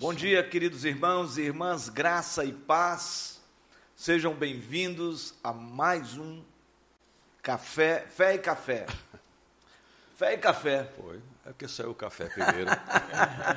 Bom dia, queridos irmãos e irmãs, graça e paz. Sejam bem-vindos a mais um Café, Fé e Café. Fé e Café. Foi. É porque saiu o café primeiro.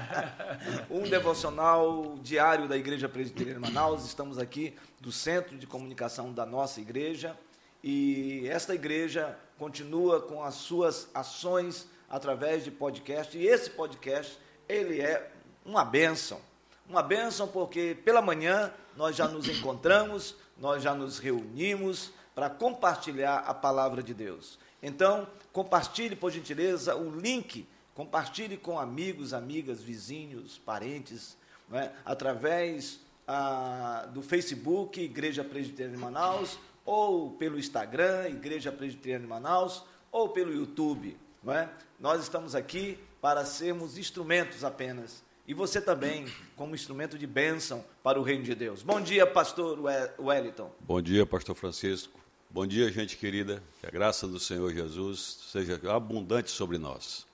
um devocional diário da Igreja Presbiteriana de Manaus. Estamos aqui do Centro de Comunicação da nossa igreja. E esta igreja continua com as suas ações através de podcast. E esse podcast, ele é uma bênção. Uma bênção porque pela manhã nós já nos encontramos, nós já nos reunimos para compartilhar a palavra de Deus. Então, compartilhe, por gentileza, o link, compartilhe com amigos, amigas, vizinhos, parentes, é? através ah, do Facebook, Igreja Presbiteriana de Manaus, ou pelo Instagram, Igreja Presbiteriana de Manaus, ou pelo YouTube. É? Nós estamos aqui para sermos instrumentos apenas. E você também, como instrumento de bênção para o reino de Deus. Bom dia, pastor Wellington. Bom dia, pastor Francisco. Bom dia, gente querida. Que a graça do Senhor Jesus seja abundante sobre nós.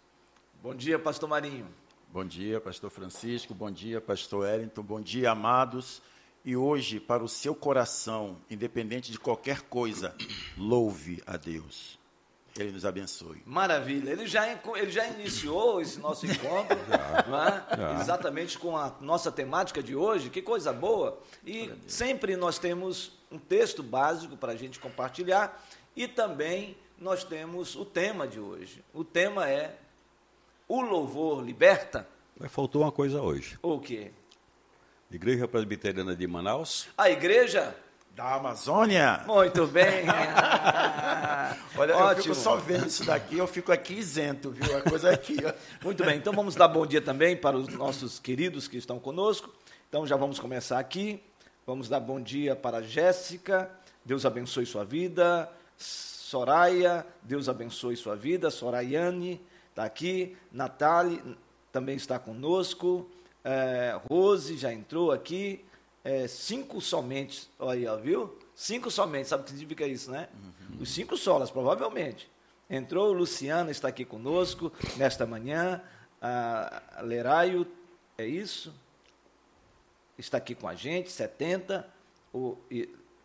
Bom dia, pastor Marinho. Bom dia, pastor Francisco. Bom dia, pastor Wellington. Bom dia, amados. E hoje, para o seu coração, independente de qualquer coisa, louve a Deus. Ele nos abençoe. Maravilha. Ele já, ele já iniciou esse nosso encontro, é? exatamente com a nossa temática de hoje. Que coisa boa. E sempre nós temos um texto básico para a gente compartilhar e também nós temos o tema de hoje. O tema é O Louvor Liberta. Mas faltou uma coisa hoje. O quê? Igreja Presbiteriana de Manaus. A igreja da Amazônia. Muito bem. Olha, Ótimo. eu fico só vendo isso daqui, eu fico aqui isento, viu? A coisa aqui. Ó. Muito bem, então vamos dar bom dia também para os nossos queridos que estão conosco. Então já vamos começar aqui. Vamos dar bom dia para Jéssica. Deus abençoe sua vida. Soraya, Deus abençoe sua vida. Sorayane está aqui. Natália também está conosco é, Rose já entrou aqui, é, cinco somente, olha aí, viu? Cinco somente, sabe o que significa isso, né? Uhum. Os cinco solas, provavelmente. Entrou, Luciana está aqui conosco nesta manhã, a Leraio, é isso? Está aqui com a gente, 70, o,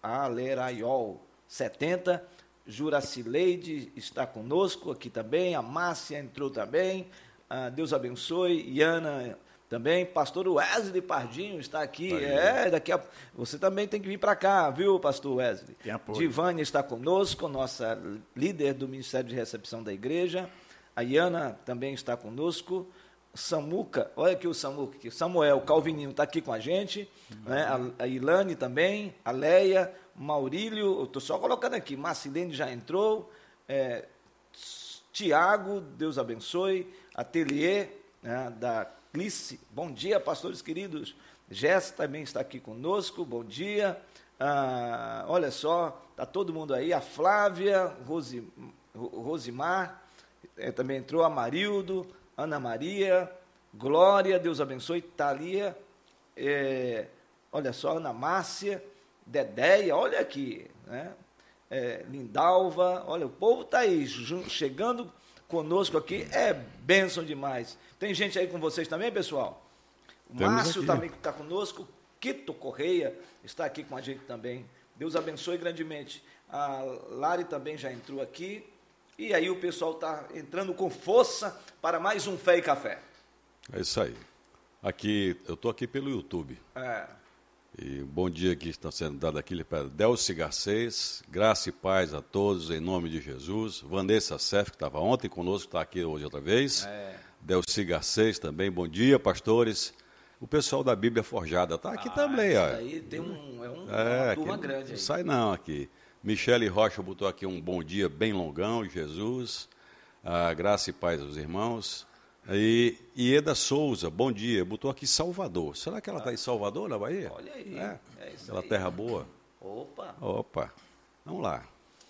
a Leraiol, 70, Juracileide está conosco aqui também, a Márcia entrou também, ah, Deus abençoe, Iana também, pastor Wesley Pardinho está aqui. É, daqui a você também tem que vir para cá, viu, pastor Wesley? Tem apoio. Divane está conosco, nossa líder do Ministério de Recepção da Igreja. A Iana também está conosco. Samuca, olha aqui o Samuca, aqui. Samuel Calvininho está aqui com a gente, uhum. né? a, a Ilane também, a Leia, Maurílio, eu estou só colocando aqui, Marcilene já entrou, é, Tiago, Deus abençoe, Atelier, né, da Clice, bom dia, pastores queridos. Jess também está aqui conosco, bom dia. Ah, olha só, está todo mundo aí. A Flávia, Rosi, Rosimar, é, também entrou. Amarildo, Ana Maria, Glória, Deus abençoe. Thalia, é, olha só, Ana Márcia, Dedéia, olha aqui, né? É, Lindalva, olha, o povo está aí, chegando conosco aqui, é bênção demais. Tem gente aí com vocês também, pessoal? O Temos Márcio aqui. também está conosco. Quito Correia está aqui com a gente também. Deus abençoe grandemente. A Lari também já entrou aqui. E aí o pessoal está entrando com força para mais um Fé e Café. É isso aí. Aqui, eu estou aqui pelo YouTube. É. E bom dia que está sendo dado aqui para Delci Garcês, graça e paz a todos, em nome de Jesus. Vanessa Sef, que estava ontem conosco, está aqui hoje outra vez. É. Delci Garcês também, bom dia, pastores. O pessoal da Bíblia Forjada está aqui ah, também. Ó. aí tem um, é, um, é uma turma grande. Não sai não aqui. Michele Rocha botou aqui um bom dia bem longão, Jesus. Ah, graça e paz aos irmãos. E Ieda Souza, bom dia, botou aqui Salvador. Será que ela está em Salvador, na Bahia? Olha aí. É, é Aquela aí. terra boa. Opa. Opa. Vamos lá.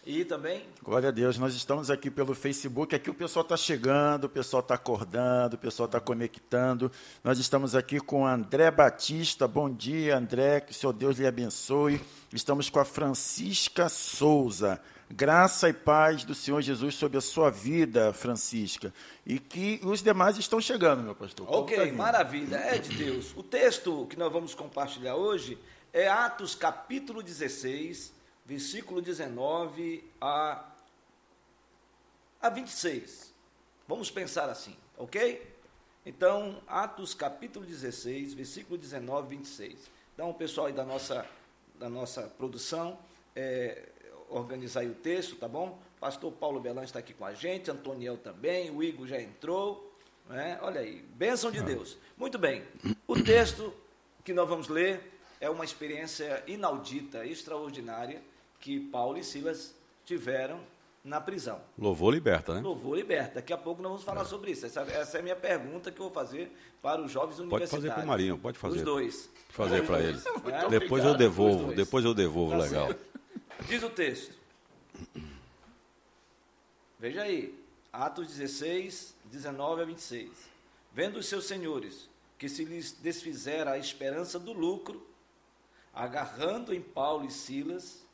E também? Glória a Deus, nós estamos aqui pelo Facebook. Aqui o pessoal está chegando, o pessoal está acordando, o pessoal está conectando. Nós estamos aqui com André Batista. Bom dia, André, que o seu Deus lhe abençoe. Estamos com a Francisca Souza. Graça e paz do Senhor Jesus sobre a sua vida, Francisca. E que os demais estão chegando, meu pastor. Ok, tá maravilha. É de Deus. O texto que nós vamos compartilhar hoje é Atos capítulo 16, versículo 19 a, a 26. Vamos pensar assim, ok? Então, Atos capítulo 16, versículo 19 e 26. Então, o pessoal aí da nossa, da nossa produção, é, organizar aí o texto, tá bom? Pastor Paulo Belan está aqui com a gente, Antoniel também, o Igor já entrou, né? olha aí, bênção de Deus. Muito bem, o texto que nós vamos ler é uma experiência inaudita, extraordinária, que Paulo e Silas tiveram na prisão. Louvor liberta, né? Louvor liberta. Daqui a pouco nós vamos falar é. sobre isso. Essa, essa, é a minha pergunta que eu vou fazer para os jovens pode universitários. Pode fazer para o Marinho, pode fazer. Os dois. Fazer para ele. É? Depois eu devolvo, depois eu devolvo, tá legal. Certo. Diz o texto. Veja aí, Atos 16, 19 a 26. Vendo os seus senhores que se lhes desfizera a esperança do lucro, agarrando em Paulo e Silas,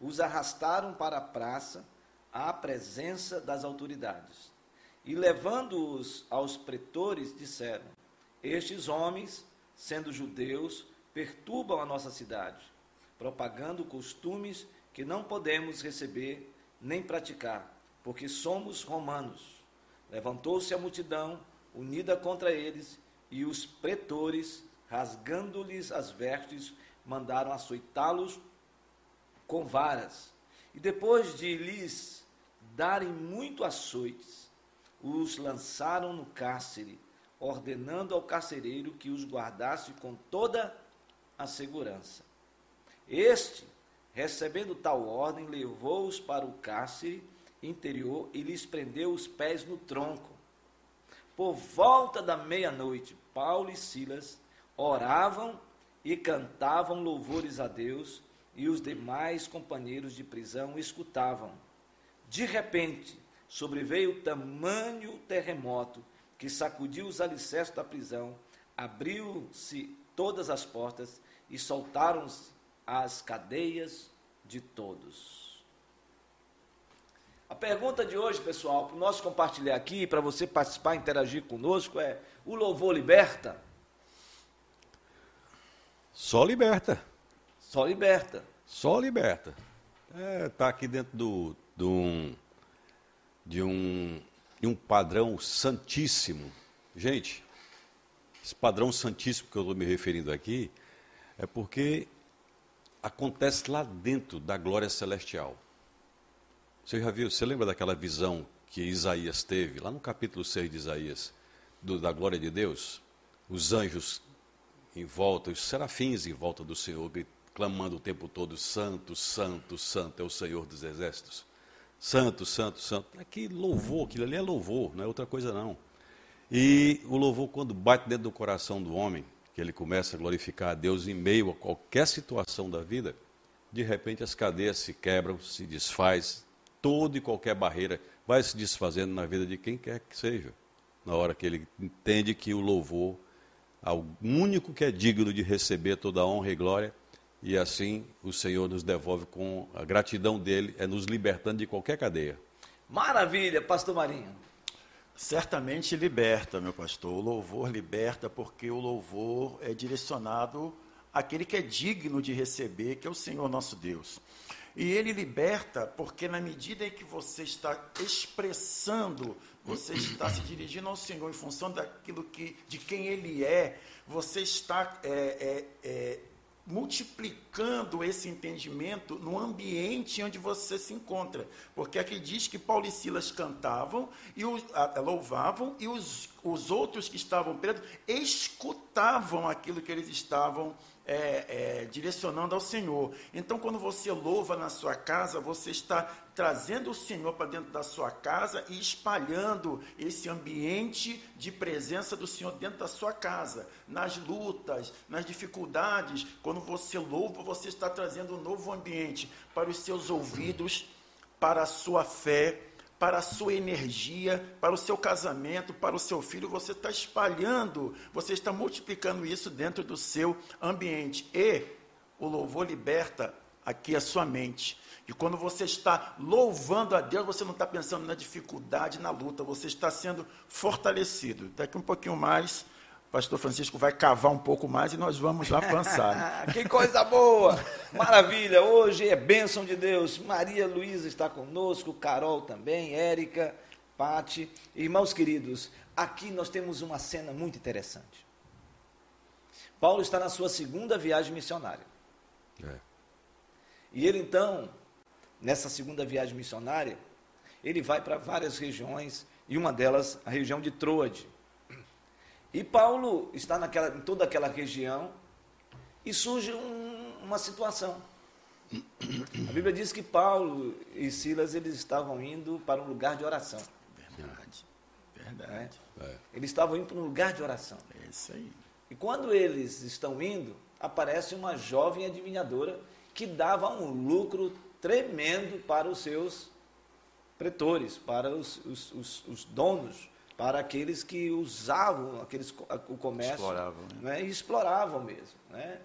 os arrastaram para a praça à presença das autoridades. E levando-os aos pretores, disseram: Estes homens, sendo judeus, perturbam a nossa cidade, propagando costumes que não podemos receber nem praticar, porque somos romanos. Levantou-se a multidão, unida contra eles, e os pretores, rasgando-lhes as vestes, mandaram açoitá-los com varas. E depois de lhes darem muito açoites, os lançaram no cárcere, ordenando ao carcereiro que os guardasse com toda a segurança. Este, recebendo tal ordem, levou-os para o cárcere interior e lhes prendeu os pés no tronco. Por volta da meia-noite, Paulo e Silas oravam e cantavam louvores a Deus, e os demais companheiros de prisão escutavam. De repente, sobreveio tamanho terremoto que sacudiu os alicerces da prisão, abriu-se todas as portas e soltaram as cadeias de todos. A pergunta de hoje, pessoal, para nós compartilhar aqui, para você participar, interagir conosco, é: o louvor liberta? Só liberta. Só liberta. Só liberta. Está é, tá aqui dentro do, de um, de um, de um padrão santíssimo. Gente, esse padrão santíssimo que eu estou me referindo aqui é porque acontece lá dentro da glória celestial. Você já viu, você lembra daquela visão que Isaías teve, lá no capítulo 6 de Isaías, do, da glória de Deus? Os anjos em volta, os serafins em volta do Senhor, clamando o tempo todo: Santo, Santo, Santo é o Senhor dos exércitos. Santo, santo, santo. Que louvor, aquilo ali é louvor, não é outra coisa não. E o louvor, quando bate dentro do coração do homem, que ele começa a glorificar a Deus em meio a qualquer situação da vida, de repente as cadeias se quebram, se desfaz, toda e qualquer barreira vai se desfazendo na vida de quem quer que seja. Na hora que ele entende que o louvor ao único que é digno de receber toda a honra e glória e assim o Senhor nos devolve com a gratidão dele, é nos libertando de qualquer cadeia. Maravilha, pastor Marinho. Certamente liberta, meu pastor. O louvor liberta porque o louvor é direcionado àquele que é digno de receber, que é o Senhor nosso Deus. E ele liberta porque na medida em que você está expressando, você está se dirigindo ao Senhor em função daquilo que, de quem Ele é, você está é, é, é, multiplicando esse entendimento no ambiente onde você se encontra. Porque aqui diz que Paulo e Silas cantavam e louvavam e os, os outros que estavam presos escutavam aquilo que eles estavam é, é, direcionando ao Senhor. Então, quando você louva na sua casa, você está trazendo o Senhor para dentro da sua casa e espalhando esse ambiente de presença do Senhor dentro da sua casa. Nas lutas, nas dificuldades, quando você louva, você está trazendo um novo ambiente para os seus ouvidos, para a sua fé para a sua energia, para o seu casamento, para o seu filho, você está espalhando, você está multiplicando isso dentro do seu ambiente. E o louvor liberta aqui a sua mente. E quando você está louvando a Deus, você não está pensando na dificuldade, na luta, você está sendo fortalecido. Daqui um pouquinho mais, o pastor Francisco vai cavar um pouco mais e nós vamos lá pensar. que coisa boa! Maravilha! Hoje é bênção de Deus. Maria Luísa está conosco, Carol também, Érica, Pati. Irmãos queridos, aqui nós temos uma cena muito interessante. Paulo está na sua segunda viagem missionária. É. E ele então, nessa segunda viagem missionária, ele vai para várias regiões, e uma delas a região de Troade. E Paulo está naquela, em toda aquela região e surge um, uma situação. A Bíblia diz que Paulo e Silas eles estavam indo para um lugar de oração. Verdade, verdade. É? Eles estavam indo para um lugar de oração. É isso aí. E quando eles estão indo, aparece uma jovem adivinhadora que dava um lucro tremendo para os seus pretores, para os, os, os, os donos, para aqueles que usavam aqueles, o comércio exploravam, né? Né? e exploravam mesmo. Né?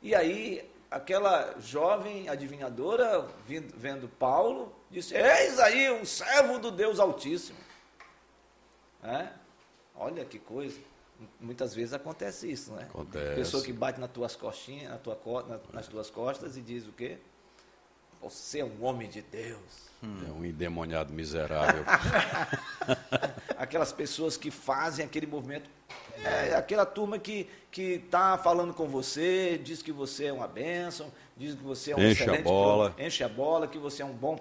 E aí, aquela jovem adivinhadora, vendo, vendo Paulo, disse: Eis aí um servo do Deus Altíssimo. É? Olha que coisa. Muitas vezes acontece isso, né? Acontece. Pessoa que bate nas tuas costinhas, na tua, na, nas tuas costas e diz o quê? Você é um homem de Deus. Hum. É um endemoniado miserável. Aquelas pessoas que fazem aquele movimento. É aquela turma que está falando com você, diz que você é uma bênção, diz que você é um enche excelente. A bola. Enche a bola, que você é um bom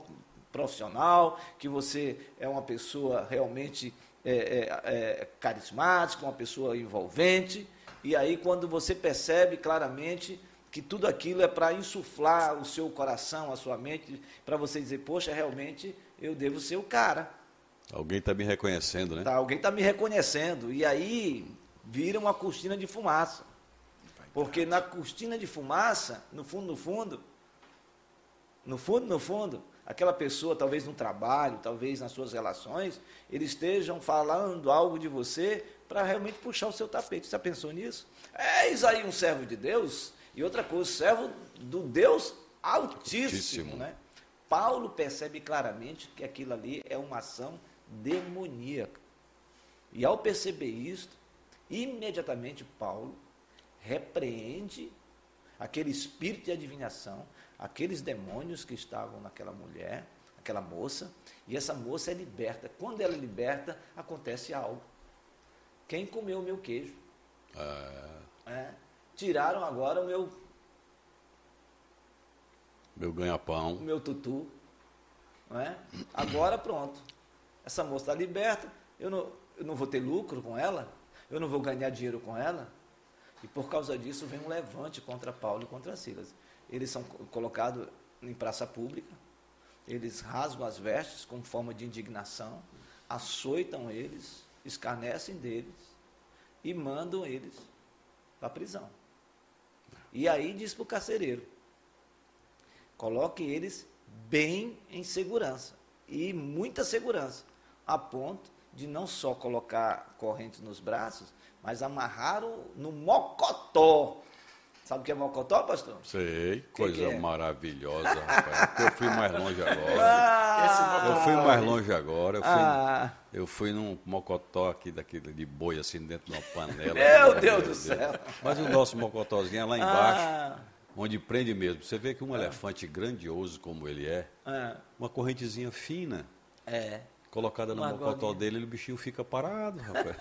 profissional, que você é uma pessoa realmente é, é, é, carismática, uma pessoa envolvente. E aí, quando você percebe claramente que tudo aquilo é para insuflar o seu coração, a sua mente, para você dizer, poxa, realmente eu devo ser o cara. Alguém está me reconhecendo, né? Tá, alguém está me reconhecendo. E aí vira uma cortina de fumaça. Porque na cortina de fumaça, no fundo, no fundo, no fundo, no fundo, aquela pessoa, talvez no trabalho, talvez nas suas relações, eles estejam falando algo de você para realmente puxar o seu tapete. Você já pensou nisso? Eis aí um servo de Deus, e outra coisa, servo do Deus Altíssimo. Altíssimo. Né? Paulo percebe claramente que aquilo ali é uma ação demoníaca. E ao perceber isto, imediatamente Paulo repreende aquele espírito de adivinhação, aqueles demônios que estavam naquela mulher, aquela moça, e essa moça é liberta. Quando ela é liberta, acontece algo. Quem comeu o meu queijo? Ah. É, tiraram agora o meu. Meu ganha-pão. O meu tutu. Não é? Agora pronto. Essa moça está liberta, eu não, eu não vou ter lucro com ela, eu não vou ganhar dinheiro com ela. E por causa disso vem um levante contra Paulo e contra Silas eles são colocados em praça pública, eles rasgam as vestes como forma de indignação, açoitam eles, escarnecem deles e mandam eles para a prisão. E aí diz para o carcereiro: coloque eles bem em segurança, e muita segurança, a ponto de não só colocar correntes nos braços, mas amarraram no mocotó Sabe o que é mocotó, pastor? Sei, que coisa que é? maravilhosa, rapaz. Eu fui mais longe agora. Ah, eu fui mais longe agora. Eu fui, ah, eu fui num mocotó aqui daquele de boi assim dentro de uma panela. Meu Deus do céu. Mas o nosso mocotózinho é lá embaixo. Ah, onde prende mesmo. Você vê que um ah. elefante grandioso como ele é, ah. uma correntezinha fina. É colocada no mocotó dele, o bichinho fica parado, rapaz.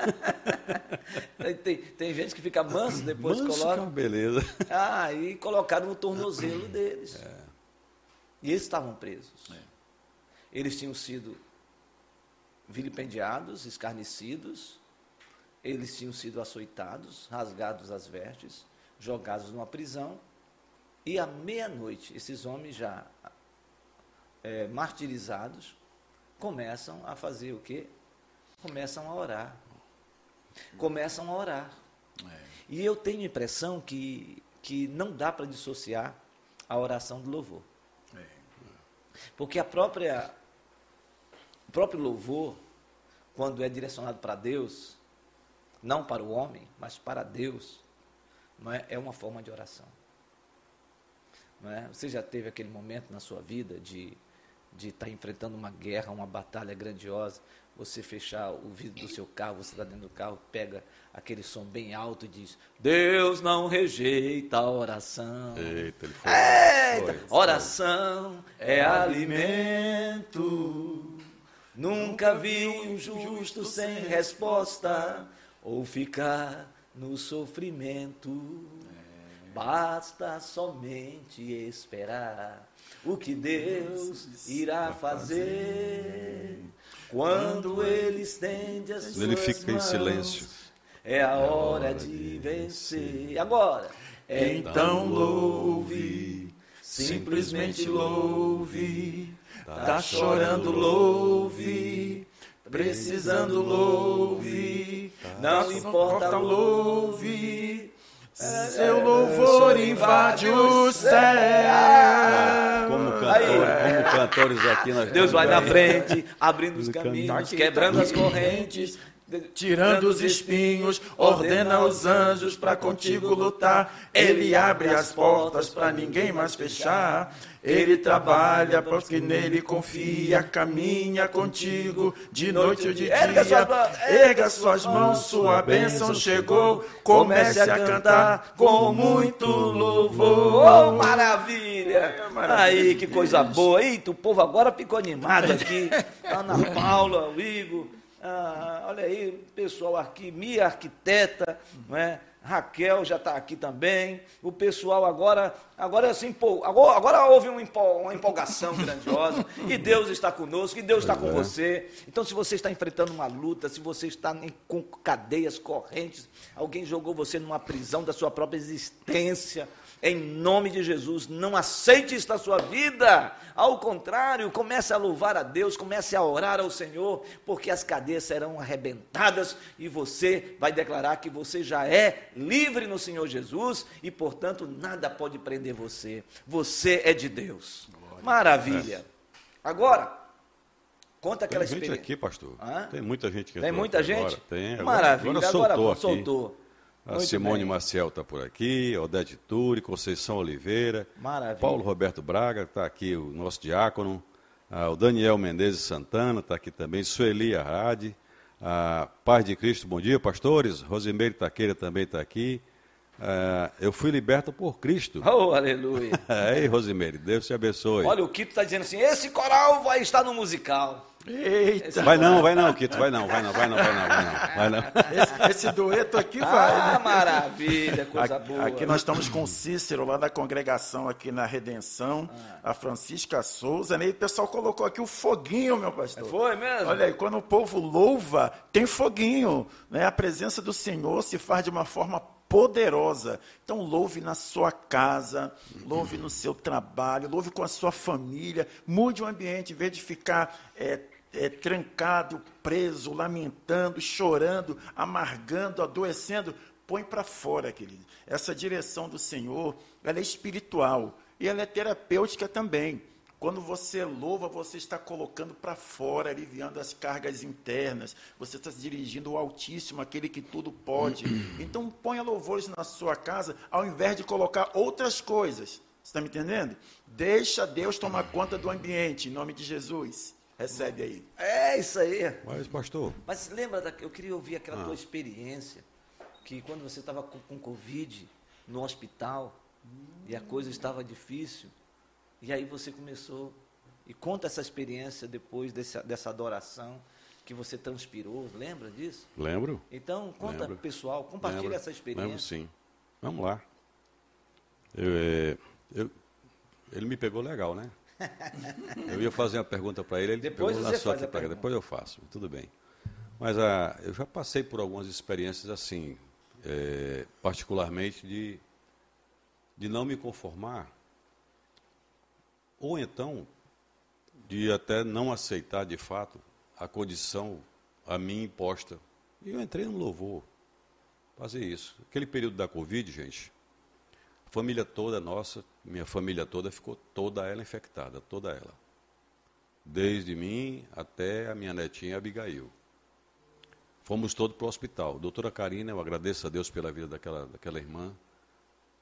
tem, tem, gente que fica manso depois manso, coloca. Beleza. Ah, e colocaram no tornozelo deles. É. E eles estavam presos. É. Eles tinham sido vilipendiados, escarnecidos, eles tinham sido açoitados, rasgados as vestes, jogados numa prisão. E à meia-noite, esses homens já é, martirizados, começam a fazer o quê? Começam a orar. Começam a orar. É. E eu tenho a impressão que, que não dá para dissociar a oração do louvor. É. Porque a própria, o próprio louvor, quando é direcionado para Deus, não para o homem, mas para Deus, não é, é uma forma de oração. É? Você já teve aquele momento na sua vida de de estar tá enfrentando uma guerra, uma batalha grandiosa, você fechar o vidro do seu carro, você está dentro do carro, pega aquele som bem alto e diz: Deus não rejeita a oração. Eita, ele foi. Eita, foi, oração é alimento. Nunca vi um justo sem resposta ou ficar no sofrimento. Basta somente esperar o que Deus irá fazer quando Ele estende as suas Ele fica mãos. em silêncio. É a hora de vencer. Agora, então louve, simplesmente louve. Tá chorando, louve. Precisando, louve. Não importa, louve. Seu louvor invade o céu. Como, cantor, como cantores aqui nós Deus vai na frente, abrindo os caminhos, quebrando as correntes, tirando os espinhos, ordena os anjos para contigo lutar. Ele abre as portas para ninguém mais fechar. Ele trabalha porque nele confia, caminha contigo de noite ou de dia. Erga suas mãos, sua bênção chegou. Comece a cantar com muito louvor. Oh, maravilha! É, maravilha! Aí, que coisa boa. Eita, o povo agora ficou animado aqui. Ana Paula, o Igor. Ah, olha aí, pessoal aqui, Mia Arquiteta, não é? Raquel já está aqui também. O pessoal agora, agora assim, agora, agora houve uma empolgação grandiosa. E Deus está conosco, e Deus está com é. você. Então, se você está enfrentando uma luta, se você está em, com cadeias correntes, alguém jogou você numa prisão da sua própria existência, em nome de Jesus, não aceite isso na sua vida. Ao contrário, comece a louvar a Deus, comece a orar ao Senhor, porque as cadeias serão arrebentadas e você vai declarar que você já é livre no Senhor Jesus e, portanto, nada pode prender você. Você é de Deus. Maravilha. Agora, conta aquela Tem gente experiência. aqui, pastor. Hã? Tem muita gente que Tem muita gente? Agora. Tem. Agora, Maravilha. Agora soltou. Agora soltou. A Muito Simone bem. Maciel está por aqui, Odete Turi, Conceição Oliveira, Maravilha. Paulo Roberto Braga, está aqui o nosso diácono, ah, o Daniel Menezes Santana está aqui também, Sueli Arade, a Paz de Cristo, bom dia, pastores, Rosimeire Taqueira também está aqui, ah, eu fui liberto por Cristo. Oh, aleluia. Ei, Rosimeire, Deus te abençoe. Olha, o Quito está dizendo assim, esse coral vai estar no musical. Eita. Vai não, vai não, Quito, vai não, vai não, vai não, vai não, vai não. Vai não. Esse, esse dueto aqui vai, ah, né? maravilha, coisa aqui, boa. Aqui nós estamos com o Cícero, lá da congregação aqui na Redenção, ah. a Francisca Souza, né? E o pessoal colocou aqui o foguinho, meu pastor. Foi mesmo? Olha aí, quando o povo louva, tem foguinho, né? A presença do Senhor se faz de uma forma poderosa. Então, louve na sua casa, louve no seu trabalho, louve com a sua família, mude o ambiente, em vez de ficar é, é, trancado, preso, lamentando, chorando, amargando, adoecendo, põe para fora, querido. Essa direção do Senhor, ela é espiritual e ela é terapêutica também. Quando você louva, você está colocando para fora, aliviando as cargas internas. Você está dirigindo o Altíssimo, aquele que tudo pode. Então, ponha louvores na sua casa, ao invés de colocar outras coisas. Você está me entendendo? Deixa Deus tomar conta do ambiente, em nome de Jesus. Recebe aí. É isso aí. Mas, pastor. Mas lembra, da, eu queria ouvir aquela ah. tua experiência, que quando você estava com, com Covid no hospital hum. e a coisa estava difícil, e aí você começou, e conta essa experiência depois desse, dessa adoração que você transpirou, lembra disso? Lembro. Então, conta Lembro. pessoal, compartilha Lembro. essa experiência. Lembro sim. Vamos lá. Eu, é, eu, ele me pegou legal, né? eu ia fazer uma pergunta para ele, ele depois pegou na sua Depois eu faço, tudo bem. Mas ah, eu já passei por algumas experiências assim, é, particularmente de, de não me conformar, ou então de até não aceitar de fato a condição a mim imposta. E eu entrei no louvor, fazer isso. Aquele período da Covid, gente, família toda nossa, minha família toda, ficou toda ela infectada, toda ela. Desde mim até a minha netinha Abigail. Fomos todos para o hospital. Doutora Karina, eu agradeço a Deus pela vida daquela, daquela irmã,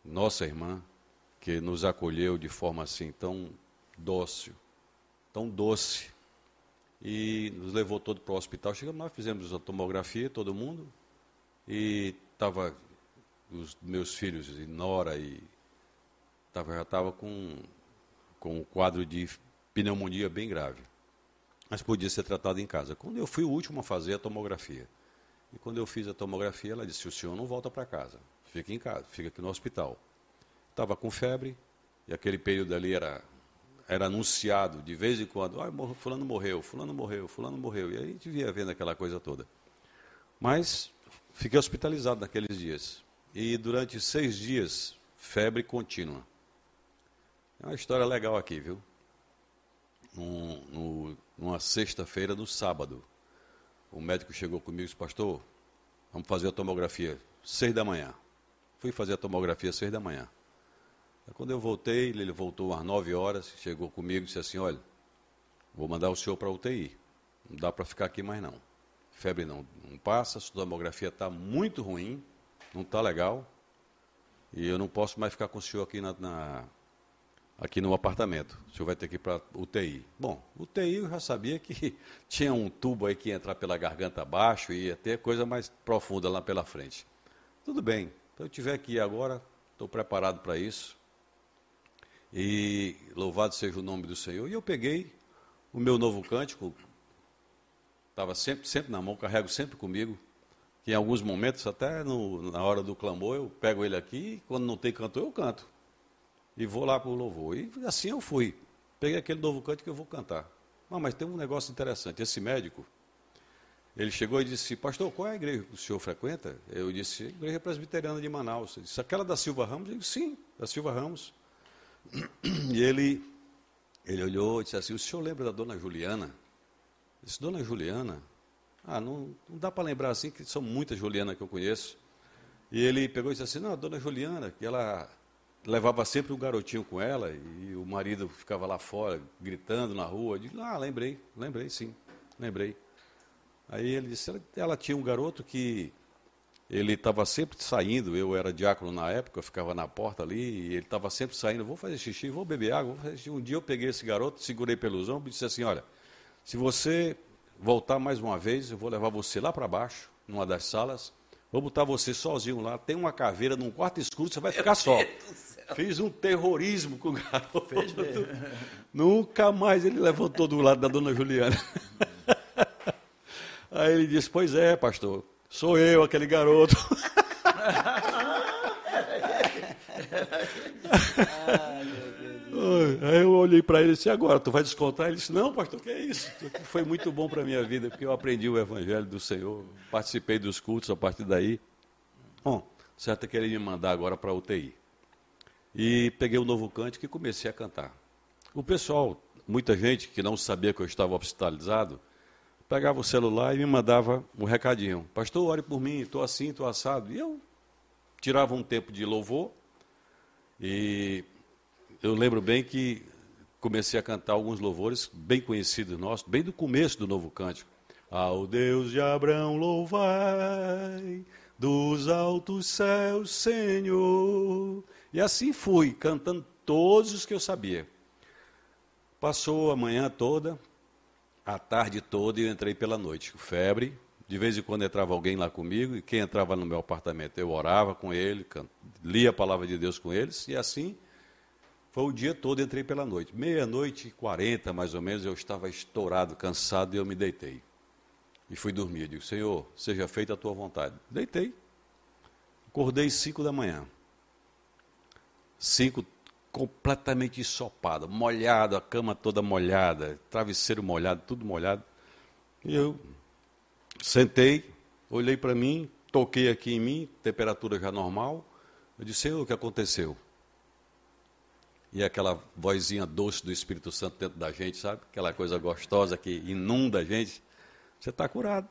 nossa irmã, que nos acolheu de forma assim tão dócil, tão doce, e nos levou todo para o hospital. Chegamos lá, fizemos a tomografia, todo mundo, e estava os meus filhos e Nora, e tava, já estava com, com um quadro de pneumonia bem grave. Mas podia ser tratado em casa. Quando eu fui o último a fazer a tomografia, e quando eu fiz a tomografia, ela disse: o senhor não volta para casa, fica em casa, fica aqui no hospital. Estava com febre, e aquele período ali era, era anunciado de vez em quando: ah, Fulano morreu, Fulano morreu, Fulano morreu. E aí a gente vendo aquela coisa toda. Mas fiquei hospitalizado naqueles dias. E durante seis dias, febre contínua. É uma história legal aqui, viu? Um, no, numa sexta-feira, no sábado, o médico chegou comigo e disse, pastor, vamos fazer a tomografia, seis da manhã. Fui fazer a tomografia seis da manhã. Quando eu voltei, ele voltou às nove horas, chegou comigo e disse assim, olha, vou mandar o senhor para UTI. Não dá para ficar aqui mais não. Febre não, não passa, a tomografia está muito ruim, não está legal. E eu não posso mais ficar com o senhor aqui na, na aqui no apartamento. O senhor vai ter que ir para UTI. Bom, UTI eu já sabia que tinha um tubo aí que ia entrar pela garganta abaixo e ia ter coisa mais profunda lá pela frente. Tudo bem, se eu tiver que ir agora, estou preparado para isso. E louvado seja o nome do Senhor. E eu peguei o meu novo cântico, estava sempre, sempre na mão, carrego sempre comigo. Que em alguns momentos, até no, na hora do clamor, eu pego ele aqui, quando não tem cantor, eu canto e vou lá para o louvor. E assim eu fui. Peguei aquele novo canto que eu vou cantar. Ah, mas tem um negócio interessante. Esse médico, ele chegou e disse, pastor, qual é a igreja que o senhor frequenta? Eu disse, igreja presbiteriana de Manaus. Ele disse, aquela da Silva Ramos? Eu disse, sim, da Silva Ramos. E ele, ele olhou e disse assim, o senhor lembra da dona Juliana? Eu disse, dona Juliana? Ah, não, não dá para lembrar assim, que são muitas Julianas que eu conheço. E ele pegou e disse assim, não, a dona Juliana, que ela levava sempre um garotinho com ela e o marido ficava lá fora gritando na rua. Disse, ah, lembrei, lembrei sim, lembrei. Aí ele disse, ela, ela tinha um garoto que ele estava sempre saindo, eu era diácono na época, eu ficava na porta ali, e ele estava sempre saindo, vou fazer xixi, vou beber água, vou fazer xixi. Um dia eu peguei esse garoto, segurei pelos ombros e disse assim, olha, se você voltar mais uma vez, eu vou levar você lá para baixo, numa das salas, vou botar você sozinho lá, tem uma caveira num quarto escuro, você vai ficar só. Fiz um terrorismo com o garoto. Fez mesmo. Nunca mais ele levantou do lado da dona Juliana. Aí ele disse: Pois é, pastor, sou eu, aquele garoto. Aí eu olhei para ele e disse: Agora, tu vai descontar? Ele disse: Não, pastor, que é isso? Foi muito bom para a minha vida, porque eu aprendi o evangelho do Senhor, participei dos cultos a partir daí. Bom, certo é que ele me mandar agora para a UTI. E peguei um novo cântico e comecei a cantar. O pessoal, muita gente que não sabia que eu estava hospitalizado, pegava o celular e me mandava um recadinho. Pastor, ore por mim, estou assim, estou assado. E eu tirava um tempo de louvor e eu lembro bem que comecei a cantar alguns louvores bem conhecidos nossos, bem do começo do novo cântico. Ao Deus de Abraão louvai, dos altos céus, Senhor, e assim fui, cantando todos os que eu sabia. Passou a manhã toda, a tarde toda e eu entrei pela noite. Febre, de vez em quando entrava alguém lá comigo, e quem entrava no meu apartamento, eu orava com ele, lia a palavra de Deus com eles, e assim foi o dia todo, entrei pela noite. Meia-noite e quarenta, mais ou menos, eu estava estourado, cansado, e eu me deitei. E fui dormir. Eu digo, Senhor, seja feita a tua vontade. Deitei. Acordei cinco da manhã. Cinco completamente ensopado, molhado, a cama toda molhada, travesseiro molhado, tudo molhado. E eu sentei, olhei para mim, toquei aqui em mim, temperatura já normal. Eu disse, Senhor, o que aconteceu? E aquela vozinha doce do Espírito Santo dentro da gente, sabe? Aquela coisa gostosa que inunda a gente. Você está curado.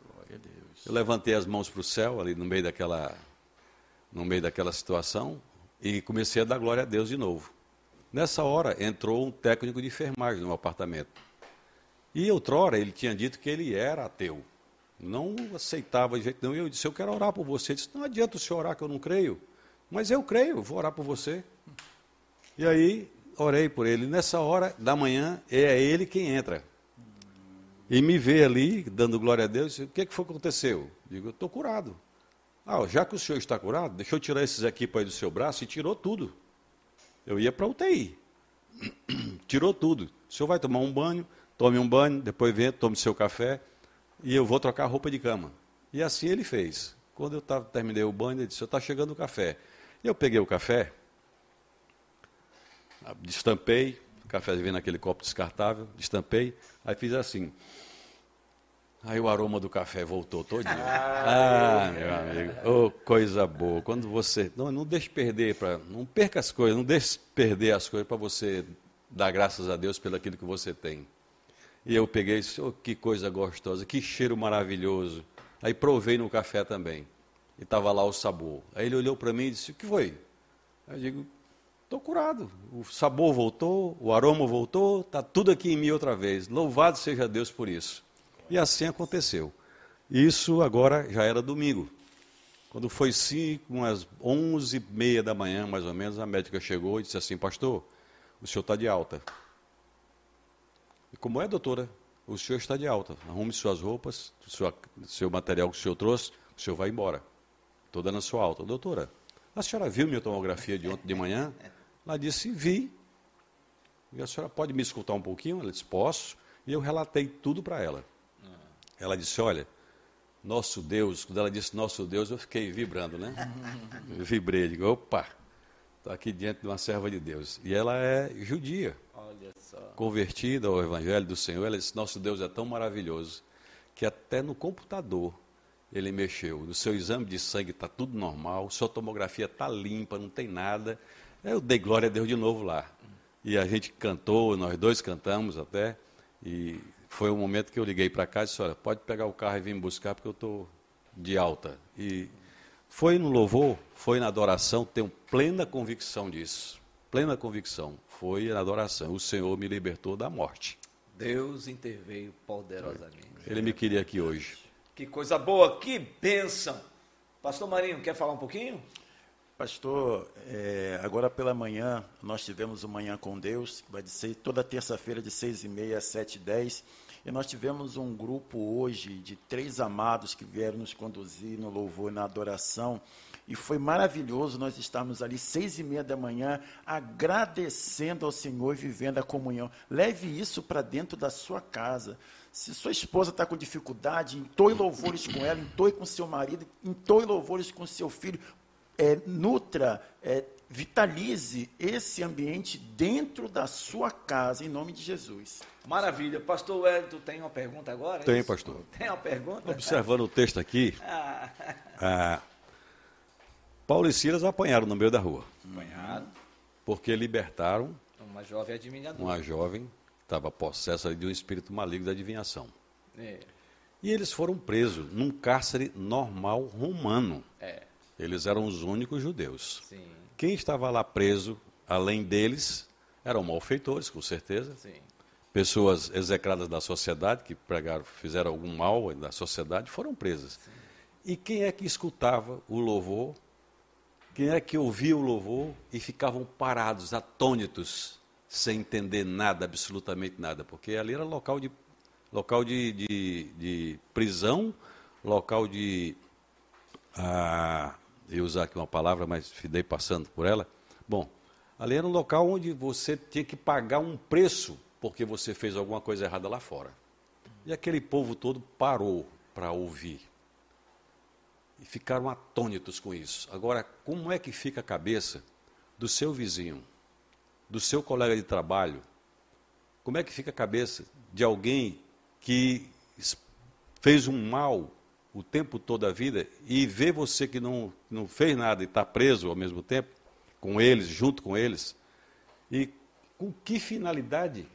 Glória a Deus. Eu levantei as mãos para o céu, ali no meio daquela, no meio daquela situação, e comecei a dar glória a Deus de novo. Nessa hora entrou um técnico de enfermagem no meu apartamento. E outrora ele tinha dito que ele era ateu. Não aceitava de jeito nenhum. E eu disse: Eu quero orar por você. Ele disse: Não adianta o senhor orar que eu não creio. Mas eu creio, vou orar por você. E aí, orei por ele. Nessa hora da manhã, é ele quem entra. E me vê ali, dando glória a Deus. O que, é que foi que aconteceu? Digo, eu estou curado. Ah, já que o senhor está curado, deixa eu tirar esses aqui para aí do seu braço. E tirou tudo. Eu ia para UTI. tirou tudo. O senhor vai tomar um banho, tome um banho, depois vem, tome seu café e eu vou trocar roupa de cama. E assim ele fez. Quando eu tava, terminei o banho, ele disse, está chegando o café. Eu peguei o café, destampei, o café vinha naquele copo descartável, destampei, aí fiz assim. Aí o aroma do café voltou todinho. Ah, meu amigo, oh, coisa boa. Quando você. Não, não deixe perder, pra, não perca as coisas, não deixe perder as coisas para você dar graças a Deus pelo aquilo que você tem. E eu peguei e disse, oh, que coisa gostosa, que cheiro maravilhoso. Aí provei no café também. E estava lá o sabor. Aí ele olhou para mim e disse, o que foi? Aí eu digo, estou curado. O sabor voltou, o aroma voltou, está tudo aqui em mim outra vez. Louvado seja Deus por isso. E assim aconteceu. Isso agora já era domingo. Quando foi cinco, umas onze e meia da manhã, mais ou menos, a médica chegou e disse assim, pastor, o senhor está de alta. E como é, doutora? O senhor está de alta. Arrume suas roupas, seu, seu material que o senhor trouxe, o senhor vai embora. Estou dando a sua alta. Doutora, a senhora viu minha tomografia de ontem de manhã? Ela disse, vi. E a senhora pode me escutar um pouquinho? Ela disse, posso. E eu relatei tudo para ela. Ela disse: Olha, nosso Deus, quando ela disse nosso Deus, eu fiquei vibrando, né? Eu vibrei, digo: opa, estou aqui diante de uma serva de Deus. E ela é judia, convertida ao Evangelho do Senhor. Ela disse: Nosso Deus é tão maravilhoso que até no computador ele mexeu. No seu exame de sangue está tudo normal, sua tomografia está limpa, não tem nada. Eu dei glória a Deus de novo lá. E a gente cantou, nós dois cantamos até, e foi o momento que eu liguei para casa e disse, olha, pode pegar o carro e vir me buscar porque eu estou de alta. E foi no louvor, foi na adoração, tenho plena convicção disso. Plena convicção. Foi na adoração. O Senhor me libertou da morte. Deus interveio poderosamente. Ele me queria aqui hoje. Que coisa boa, que bênção. Pastor Marinho, quer falar um pouquinho? Pastor, é, agora pela manhã, nós tivemos o Manhã com Deus, que vai ser toda terça-feira de seis e meia às sete e dez. E nós tivemos um grupo hoje de três amados que vieram nos conduzir no louvor e na adoração. E foi maravilhoso nós estarmos ali seis e meia da manhã, agradecendo ao Senhor e vivendo a comunhão. Leve isso para dentro da sua casa. Se sua esposa está com dificuldade, entoe louvores com ela, entoe com seu marido, entoe louvores com seu filho. É, nutra, é, vitalize esse ambiente dentro da sua casa, em nome de Jesus. Maravilha. Pastor Wellington, tem uma pergunta agora? É tem, pastor. Tem uma pergunta? Observando o texto aqui, ah. ah, Paulo e Silas apanharam no meio da rua. Apanharam. Porque libertaram uma jovem adivinhadora. Uma jovem que estava possessa de um espírito maligno da adivinhação. É. E eles foram presos num cárcere normal romano. É. Eles eram os únicos judeus. Sim. Quem estava lá preso, além deles, eram malfeitores, com certeza. Sim. Pessoas execradas da sociedade, que pregaram, fizeram algum mal na sociedade, foram presas. Sim. E quem é que escutava o louvor? Quem é que ouvia o louvor e ficavam parados, atônitos, sem entender nada, absolutamente nada? Porque ali era local de, local de, de, de prisão, local de. Ah, eu usar aqui uma palavra, mas fidei passando por ela. Bom, ali era um local onde você tinha que pagar um preço porque você fez alguma coisa errada lá fora. E aquele povo todo parou para ouvir. E ficaram atônitos com isso. Agora, como é que fica a cabeça do seu vizinho, do seu colega de trabalho? Como é que fica a cabeça de alguém que fez um mal o tempo todo a vida e ver você que não, não fez nada e está preso ao mesmo tempo, com eles, junto com eles, e com que finalidade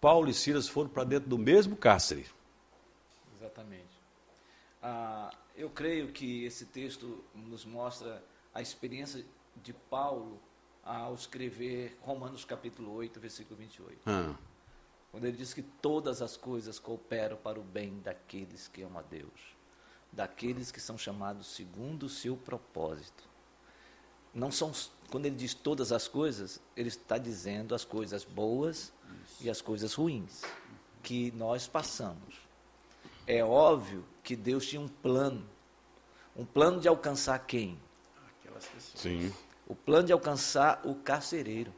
Paulo e Silas foram para dentro do mesmo cárcere? Exatamente. Ah, eu creio que esse texto nos mostra a experiência de Paulo ao escrever Romanos capítulo 8, versículo 28. Ah. Quando ele diz que todas as coisas cooperam para o bem daqueles que amam a Deus, daqueles que são chamados segundo o seu propósito. Não são quando ele diz todas as coisas, ele está dizendo as coisas boas Isso. e as coisas ruins que nós passamos. É óbvio que Deus tinha um plano. Um plano de alcançar quem? Aquelas pessoas. Sim. O plano de alcançar o carcereiro.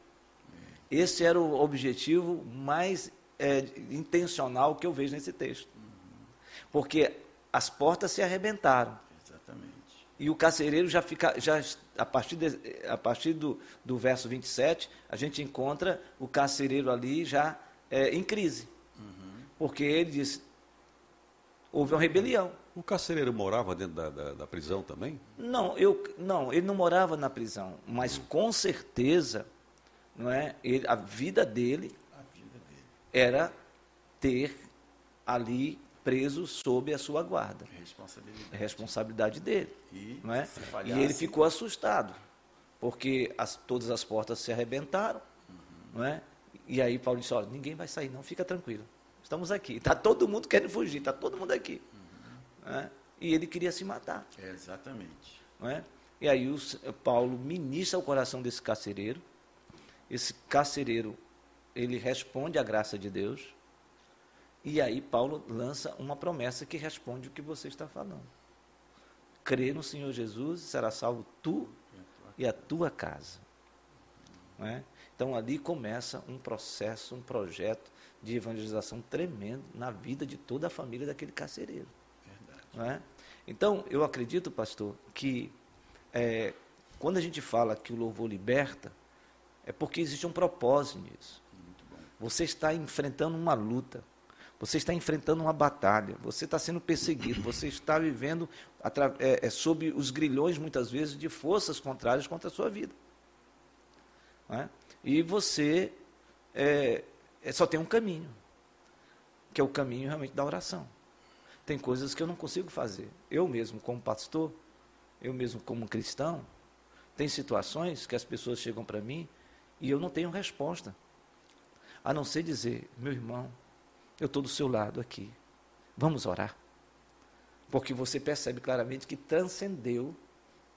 Esse era o objetivo mais é, intencional que eu vejo nesse texto. Porque as portas se arrebentaram. Exatamente. E o carcereiro já fica, já, a partir, de, a partir do, do verso 27, a gente encontra o carcereiro ali já é, em crise. Uhum. Porque ele diz, houve uma rebelião. O carcereiro morava dentro da, da, da, prisão também? Não, eu, não, ele não morava na prisão, mas uhum. com certeza não é, ele, a vida dele. Era ter ali preso sob a sua guarda. Responsabilidade. É responsabilidade dele. E, não é? e ele ficou assustado, porque as, todas as portas se arrebentaram. Uhum. Não é? E aí Paulo disse, olha, ninguém vai sair não, fica tranquilo. Estamos aqui. Está todo mundo querendo fugir, está todo mundo aqui. Uhum. É? E ele queria se matar. É, exatamente. Não é? E aí o, Paulo ministra o coração desse carcereiro. Esse carcereiro, ele responde à graça de Deus e aí Paulo lança uma promessa que responde o que você está falando. Crê no Senhor Jesus, será salvo tu e a tua casa. É? Então ali começa um processo, um projeto de evangelização tremendo na vida de toda a família daquele carcereiro. É? Então eu acredito, pastor, que é, quando a gente fala que o louvor liberta, é porque existe um propósito nisso. Você está enfrentando uma luta. Você está enfrentando uma batalha, você está sendo perseguido, você está vivendo é, é, sob os grilhões, muitas vezes, de forças contrárias contra a sua vida. É? E você é, é, só tem um caminho, que é o caminho realmente da oração. Tem coisas que eu não consigo fazer. Eu mesmo, como pastor, eu mesmo, como cristão, tem situações que as pessoas chegam para mim e eu não tenho resposta. A não ser dizer, meu irmão, eu estou do seu lado aqui. Vamos orar. Porque você percebe claramente que transcendeu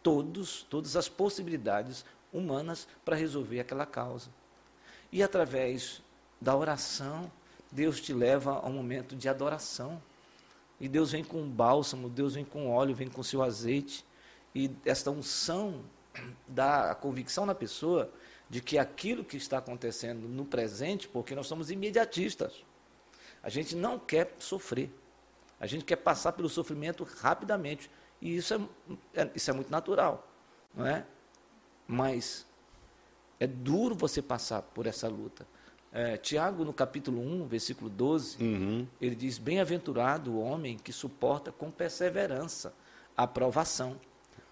todos, todas as possibilidades humanas para resolver aquela causa. E através da oração, Deus te leva a um momento de adoração. E Deus vem com bálsamo, Deus vem com óleo, vem com seu azeite. E esta unção dá a convicção na pessoa de que aquilo que está acontecendo no presente, porque nós somos imediatistas. A gente não quer sofrer. A gente quer passar pelo sofrimento rapidamente. E isso é, é, isso é muito natural. Não é? Mas é duro você passar por essa luta. É, Tiago, no capítulo 1, versículo 12, uhum. ele diz: Bem-aventurado o homem que suporta com perseverança a aprovação,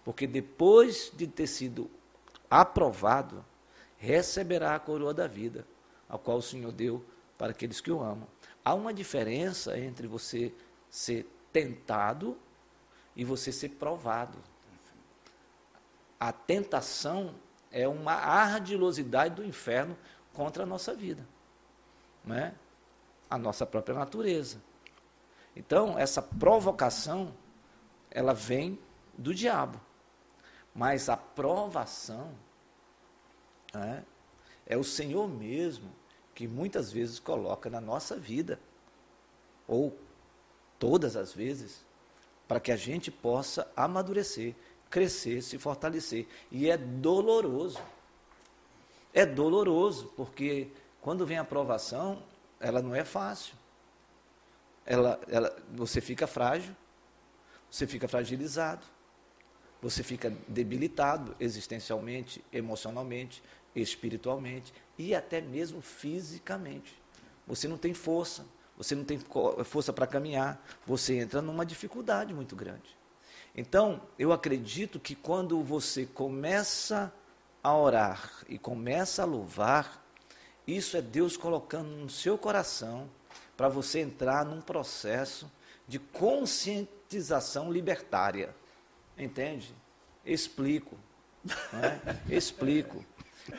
porque depois de ter sido aprovado, receberá a coroa da vida, a qual o Senhor deu para aqueles que o amam. Há uma diferença entre você ser tentado e você ser provado. A tentação é uma ardilosidade do inferno contra a nossa vida, não é? a nossa própria natureza. Então, essa provocação, ela vem do diabo. Mas a provação é, é o Senhor mesmo que muitas vezes coloca na nossa vida, ou todas as vezes, para que a gente possa amadurecer, crescer, se fortalecer. E é doloroso. É doloroso, porque quando vem a aprovação, ela não é fácil. Ela, ela, você fica frágil, você fica fragilizado, você fica debilitado existencialmente, emocionalmente, espiritualmente e até mesmo fisicamente. Você não tem força, você não tem força para caminhar, você entra numa dificuldade muito grande. Então, eu acredito que quando você começa a orar e começa a louvar, isso é Deus colocando no seu coração para você entrar num processo de conscientização libertária. Entende? Explico. É? Explico.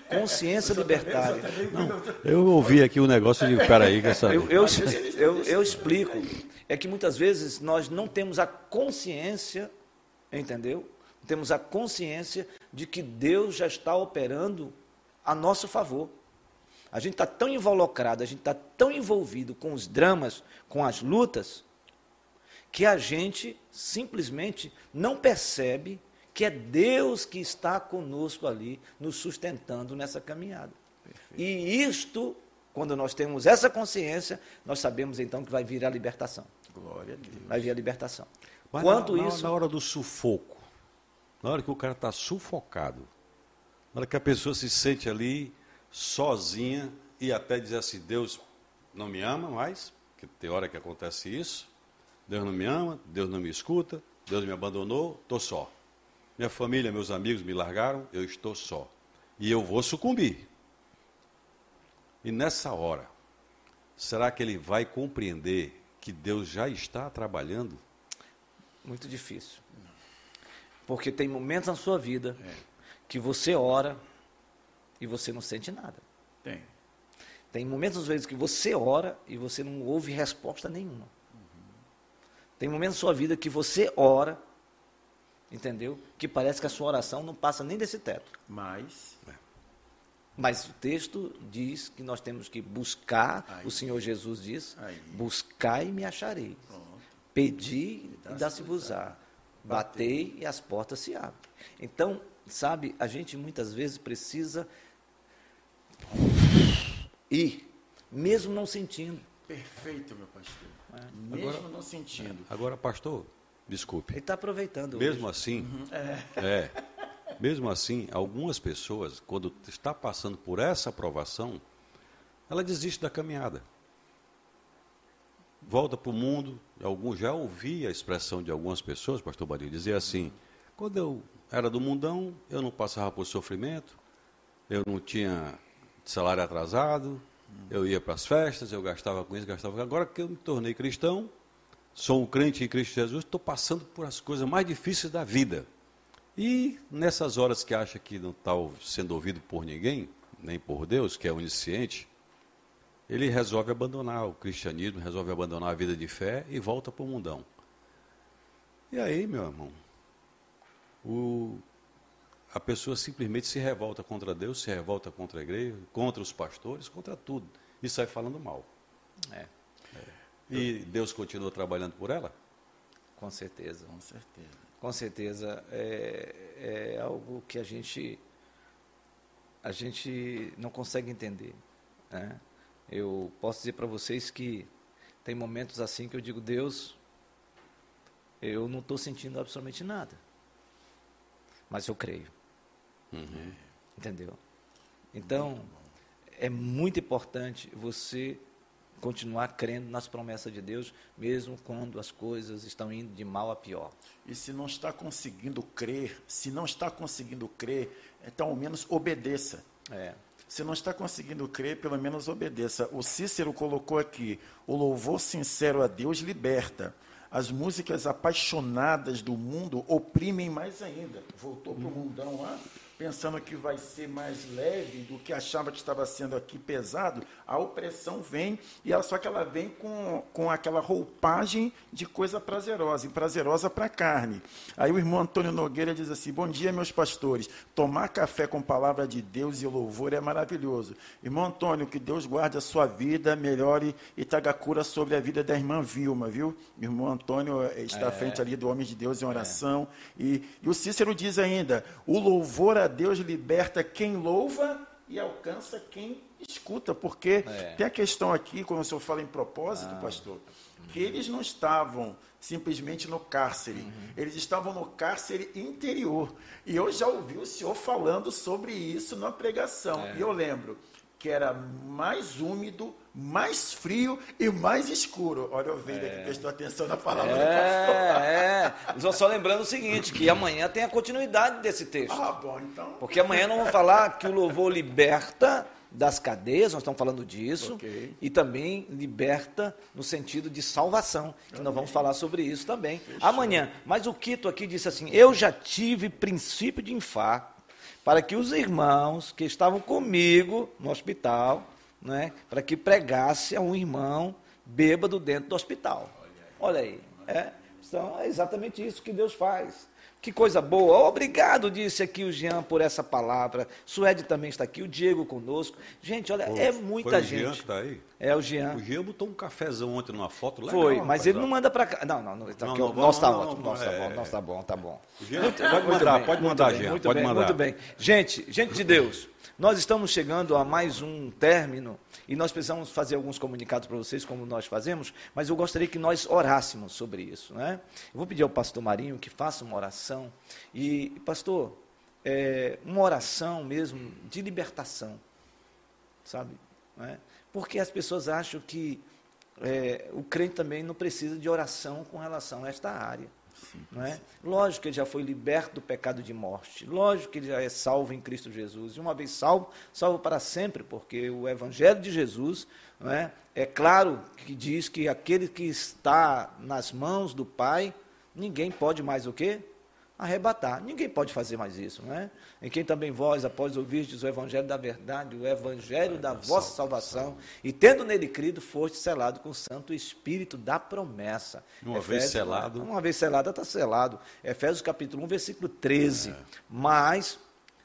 Consciência libertária. Não, eu ouvi aqui um negócio de peraí, que essa. Eu, eu, eu, eu explico. É que muitas vezes nós não temos a consciência, entendeu? Temos a consciência de que Deus já está operando a nosso favor. A gente está tão involucrado, a gente está tão envolvido com os dramas, com as lutas, que a gente simplesmente não percebe que é Deus que está conosco ali, nos sustentando nessa caminhada. Perfeito. E isto, quando nós temos essa consciência, nós sabemos então que vai vir a libertação. Glória a Deus. Vai vir a libertação. Mas Quanto na, isso... na hora do sufoco, na hora que o cara está sufocado, na hora que a pessoa se sente ali sozinha e até diz assim, Deus não me ama mais, que tem hora que acontece isso, Deus não me ama, Deus não me escuta, Deus me abandonou, estou só. Minha família, meus amigos me largaram, eu estou só. E eu vou sucumbir. E nessa hora, será que ele vai compreender que Deus já está trabalhando? Muito difícil. Porque tem momentos na sua vida é. que você ora e você não sente nada. Tem. Tem momentos, às vezes, que você ora e você não ouve resposta nenhuma. Tem momentos na sua vida que você ora, entendeu? Que parece que a sua oração não passa nem desse teto. Mas. É. Mas o texto diz que nós temos que buscar, Aí. o Senhor Jesus diz: Aí. buscar e me acharei. Pronto. Pedi e dá-se-vos-á. Batei e as portas se abrem. Então, sabe, a gente muitas vezes precisa ir, mesmo não sentindo. Perfeito, meu pastor. É. Mesmo agora, não sentindo. Agora, pastor, desculpe. Ele está aproveitando. Mesmo hoje. assim, uhum. é. é. Mesmo assim, algumas pessoas, quando está passando por essa aprovação, ela desiste da caminhada. Volta para o mundo. Alguns já ouvi a expressão de algumas pessoas, pastor Barilho, dizer assim: quando eu era do mundão, eu não passava por sofrimento, eu não tinha salário atrasado, eu ia para as festas, eu gastava com isso, gastava com Agora que eu me tornei cristão, sou um crente em Cristo Jesus, estou passando por as coisas mais difíceis da vida. E nessas horas que acha que não está sendo ouvido por ninguém, nem por Deus, que é onisciente, ele resolve abandonar o cristianismo, resolve abandonar a vida de fé e volta para o mundão. E aí, meu irmão, o, a pessoa simplesmente se revolta contra Deus, se revolta contra a igreja, contra os pastores, contra tudo. E sai falando mal. É. E Deus continua trabalhando por ela? Com certeza. Com certeza. Com certeza. É, é algo que a gente, a gente não consegue entender. Né? Eu posso dizer para vocês que tem momentos assim que eu digo, Deus, eu não estou sentindo absolutamente nada. Mas eu creio. Uhum. Entendeu? Então, é muito importante você continuar crendo nas promessas de Deus, mesmo quando as coisas estão indo de mal a pior. E se não está conseguindo crer, se não está conseguindo crer, então ao menos obedeça. É. Se não está conseguindo crer, pelo menos obedeça. O Cícero colocou aqui: o louvor sincero a Deus liberta. As músicas apaixonadas do mundo oprimem mais ainda. Voltou para o mundão lá pensando que vai ser mais leve do que achava que estava sendo aqui pesado, a opressão vem, e ela, só que ela vem com, com aquela roupagem de coisa prazerosa, e prazerosa para a carne. Aí o irmão Antônio Nogueira diz assim: Bom dia, meus pastores. Tomar café com palavra de Deus e louvor é maravilhoso. Irmão Antônio, que Deus guarde a sua vida, melhore e traga cura sobre a vida da irmã Vilma, viu? Irmão Antônio eh, está é. à frente ali do homem de Deus em oração. É. E, e o Cícero diz ainda: o louvor a Deus liberta quem louva e alcança quem escuta, porque é. tem a questão aqui, quando o senhor fala em propósito, ah. pastor, que eles não estavam simplesmente no cárcere, uhum. eles estavam no cárcere interior. E eu já ouvi o senhor falando sobre isso na pregação. É. E eu lembro que era mais úmido, mais frio e mais escuro. Olha, eu vendo é. aqui, prestou atenção na palavra é, do pastor. É, é. Só lembrando o seguinte, que amanhã tem a continuidade desse texto. Ah, bom, então. Porque amanhã nós vamos falar que o louvor liberta das cadeias, nós estamos falando disso, okay. e também liberta no sentido de salvação, que Amém. nós vamos falar sobre isso também Fechou. amanhã. Mas o Quito aqui disse assim: Eu já tive princípio de infarto, para que os irmãos que estavam comigo no hospital né, para que pregasse a um irmão bêbado dentro do hospital. Olha aí. É, então, é exatamente isso que Deus faz. Que coisa boa. Obrigado, disse aqui o Jean, por essa palavra. Suede também está aqui, o Diego conosco. Gente, olha, Pô, é muita foi gente. O Jean que está aí? É o Jean. O Jean botou um cafezão ontem numa foto lá. Foi, mas ele não manda para cá. Não, não, não, tá não, não, nosso está ótimo. Nosso está bom, nosso tá bom, tá bom. Jean, muito, pode mandar, bem, pode mandar, Jean. Muito pode bem, mandar. Muito bem. Gente, gente de Deus, nós estamos chegando a mais um término e nós precisamos fazer alguns comunicados para vocês, como nós fazemos, mas eu gostaria que nós orássemos sobre isso. Né? Eu vou pedir ao pastor Marinho que faça uma oração. E, pastor, é, uma oração mesmo de libertação, sabe? Né? Porque as pessoas acham que é, o crente também não precisa de oração com relação a esta área. Não é? Lógico que ele já foi liberto do pecado de morte. Lógico que ele já é salvo em Cristo Jesus. E uma vez salvo, salvo para sempre, porque o Evangelho de Jesus não é, é claro que diz que aquele que está nas mãos do Pai, ninguém pode mais o quê? Arrebatar. Ninguém pode fazer mais isso, não é? Em quem também vós, após ouvirdes o evangelho da verdade, o evangelho da vossa salvação, e tendo nele crido, foste selado com o Santo Espírito da promessa. Uma Efésios, vez selado. Uma vez selado, está selado. Efésios capítulo 1, versículo 13. É. Mas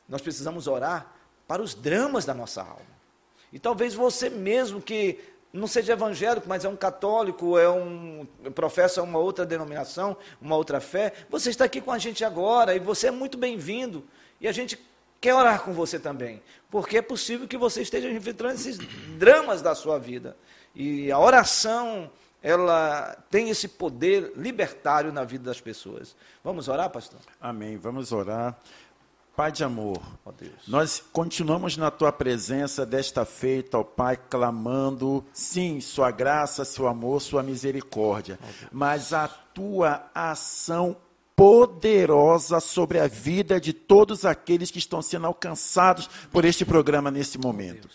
nós precisamos orar para os dramas da nossa alma. E talvez você mesmo que não seja evangélico, mas é um católico, é um professa uma outra denominação, uma outra fé, você está aqui com a gente agora e você é muito bem-vindo. E a gente quer orar com você também, porque é possível que você esteja enfrentando esses dramas da sua vida. E a oração, ela tem esse poder libertário na vida das pessoas. Vamos orar, pastor? Amém. Vamos orar. Pai de amor, oh nós continuamos na tua presença desta feita, ó Pai, clamando, sim, sua graça, seu amor, sua misericórdia, oh mas a tua ação poderosa sobre a vida de todos aqueles que estão sendo alcançados por este programa nesse momento.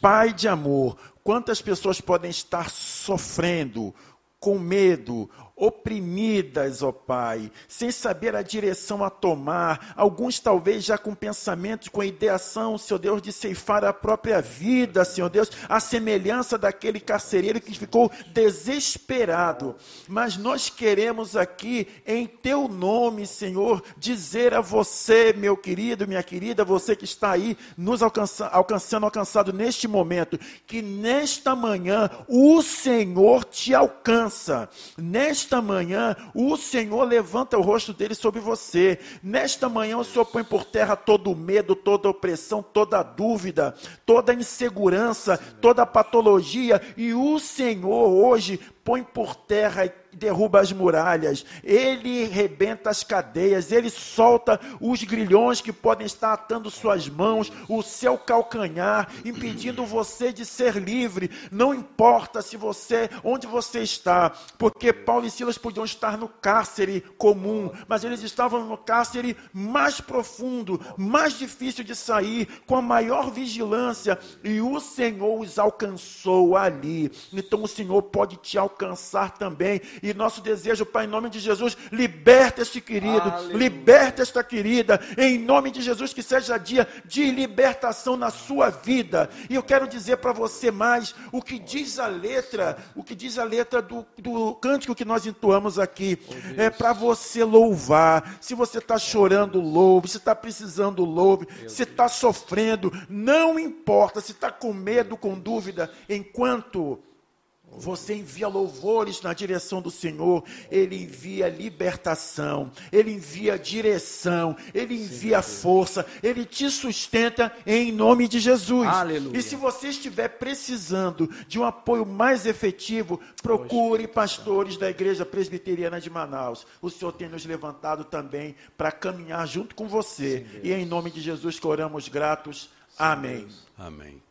Pai de amor, quantas pessoas podem estar sofrendo, com medo, oprimidas, ó Pai, sem saber a direção a tomar, alguns talvez já com pensamentos, com ideação, Senhor Deus, de ceifar a própria vida, Senhor Deus, a semelhança daquele carcereiro que ficou desesperado. Mas nós queremos aqui, em Teu nome, Senhor, dizer a você, meu querido, minha querida, você que está aí nos alcança, alcançando, alcançado neste momento, que nesta manhã o Senhor te alcança. Nesta Nesta manhã, o Senhor levanta o rosto dele sobre você. Nesta manhã, o Senhor põe por terra todo o medo, toda opressão, toda dúvida, toda insegurança, toda patologia. E o Senhor hoje põe por terra derruba as muralhas, ele rebenta as cadeias, ele solta os grilhões que podem estar atando suas mãos, o seu calcanhar, impedindo você de ser livre. Não importa se você, onde você está, porque Paulo e Silas podiam estar no cárcere comum, mas eles estavam no cárcere mais profundo, mais difícil de sair, com a maior vigilância, e o Senhor os alcançou ali. Então o Senhor pode te alcançar também e nosso desejo, Pai, em nome de Jesus, liberta este querido, Aleluia. liberta esta querida, em nome de Jesus, que seja dia de libertação na sua vida. E eu quero dizer para você mais o que diz a letra, o que diz a letra do, do cântico que nós entoamos aqui. Oh, é para você louvar. Se você está chorando, louve. Se está precisando, louve. se está sofrendo, não importa. Se está com medo, com dúvida, enquanto você envia louvores na direção do Senhor, Ele envia libertação, Ele envia direção, Ele envia força, Ele te sustenta em nome de Jesus. Aleluia. E se você estiver precisando de um apoio mais efetivo, procure pastores da Igreja Presbiteriana de Manaus. O Senhor tem nos levantado também para caminhar junto com você. Sim, e em nome de Jesus que oramos gratos. Sim, Amém. Deus. Amém.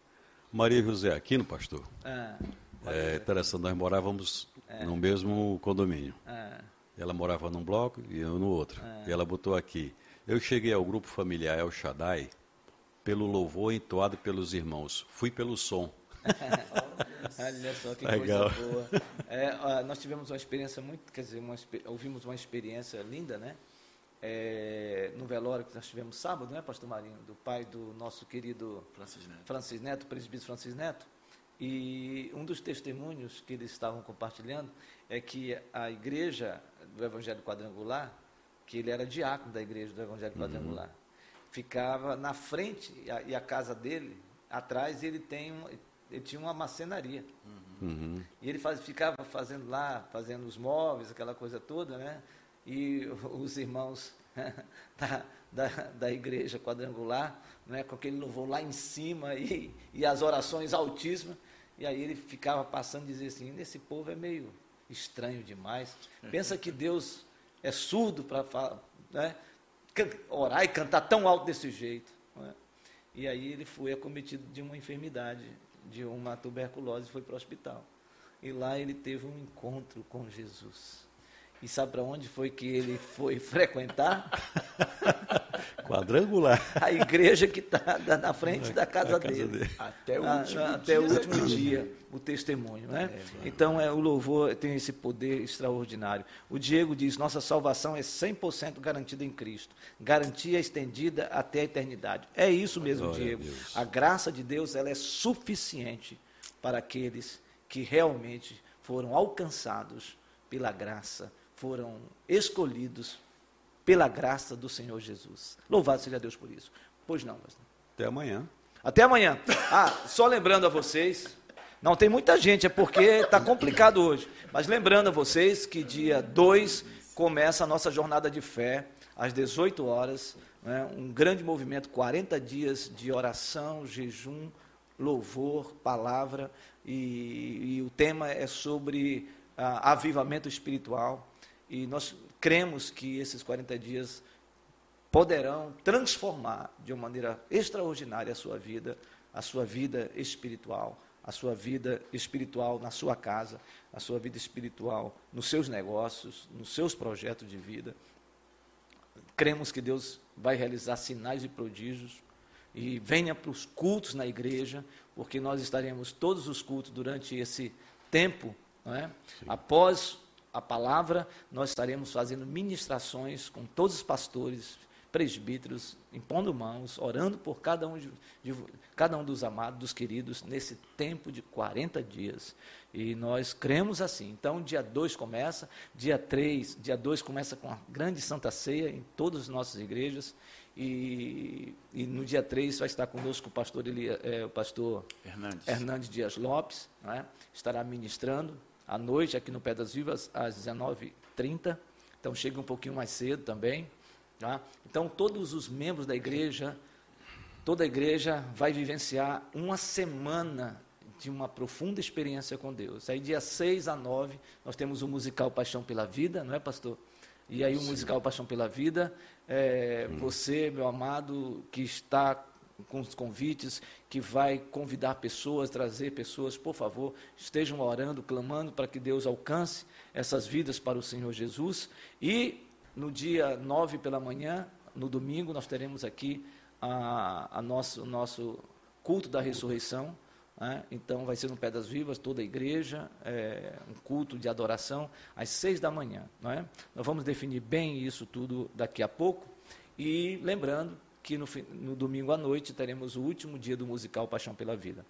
Maria José Aquino, pastor. Ah. É interessante, nós morávamos é. no mesmo condomínio. É. Ela morava num bloco e eu no outro. É. E ela botou aqui. Eu cheguei ao grupo familiar El Shaddai pelo louvor entoado pelos irmãos. Fui pelo som. Olha só que Legal. coisa boa. É, nós tivemos uma experiência muito, quer dizer, uma, ouvimos uma experiência linda, né? É, no velório que nós tivemos sábado, né, Pastor Marinho, do pai do nosso querido Francis Neto, Francis Neto presbítero Francis Neto. E um dos testemunhos que eles estavam compartilhando é que a igreja do Evangelho Quadrangular que ele era diácono da igreja do Evangelho Quadrangular. Uhum. Ficava na frente, e a, e a, casa dele, atrás, ele, tem um, ele tinha uma macenaria. Uhum. E ele faz, ficava fazendo lá, fazendo os móveis, aquela coisa toda, né? E os irmãos da, da, da igreja quadrangular, né, com aquele louvor lá em cima e, e as orações altíssimas. E aí ele ficava passando e dizia assim: esse povo é meio estranho demais. Pensa que Deus é surdo para né, orar e cantar tão alto desse jeito. Né? E aí ele foi acometido de uma enfermidade, de uma tuberculose, e foi para o hospital. E lá ele teve um encontro com Jesus. E sabe para onde foi que ele foi frequentar? Quadrangular. A igreja que está na frente da casa, casa dele. dele. Até o último, Até dia, o último dia, o testemunho. Né? É, então, é, o louvor tem esse poder extraordinário. O Diego diz: nossa salvação é 100% garantida em Cristo. Garantia estendida até a eternidade. É isso mesmo, Glória Diego. A, a graça de Deus ela é suficiente para aqueles que realmente foram alcançados pela graça, foram escolhidos pela graça do Senhor Jesus. Louvado seja Deus por isso. Pois não, pastor. Até amanhã. Até amanhã. Ah, só lembrando a vocês, não tem muita gente, é porque está complicado hoje. Mas lembrando a vocês que dia 2 começa a nossa jornada de fé, às 18 horas. Né, um grande movimento, 40 dias de oração, jejum, louvor, palavra. E, e o tema é sobre ah, avivamento espiritual. E nós cremos que esses 40 dias poderão transformar de uma maneira extraordinária a sua vida, a sua vida espiritual, a sua vida espiritual na sua casa, a sua vida espiritual nos seus negócios, nos seus projetos de vida. Cremos que Deus vai realizar sinais e prodígios e venha para os cultos na igreja, porque nós estaremos todos os cultos durante esse tempo, não é? após a palavra, nós estaremos fazendo ministrações com todos os pastores, presbíteros, impondo mãos, orando por cada um, de, de, cada um dos amados, dos queridos, nesse tempo de 40 dias. E nós cremos assim. Então, dia 2 começa, dia 3, dia 2 começa com a grande Santa Ceia em todas as nossas igrejas. E, e no dia 3 vai estar conosco o pastor, ele, é, o pastor Hernandes. Hernandes Dias Lopes, é? estará ministrando à noite, aqui no Pé das Vivas, às 19h30. Então, chega um pouquinho mais cedo também. Tá? Então, todos os membros da igreja, toda a igreja vai vivenciar uma semana de uma profunda experiência com Deus. Aí, dia 6 a 9, nós temos o musical Paixão pela Vida, não é, pastor? E aí, o Sim. musical Paixão pela Vida, é, hum. você, meu amado, que está com os convites, que vai convidar pessoas, trazer pessoas, por favor, estejam orando, clamando para que Deus alcance essas vidas para o Senhor Jesus. E no dia 9 pela manhã, no domingo, nós teremos aqui a, a nosso, o nosso culto da ressurreição. Né? Então, vai ser no Pé das Vivas, toda a igreja, é, um culto de adoração, às seis da manhã. Não é? Nós vamos definir bem isso tudo daqui a pouco. E lembrando que no, no domingo à noite teremos o último dia do musical Paixão pela Vida.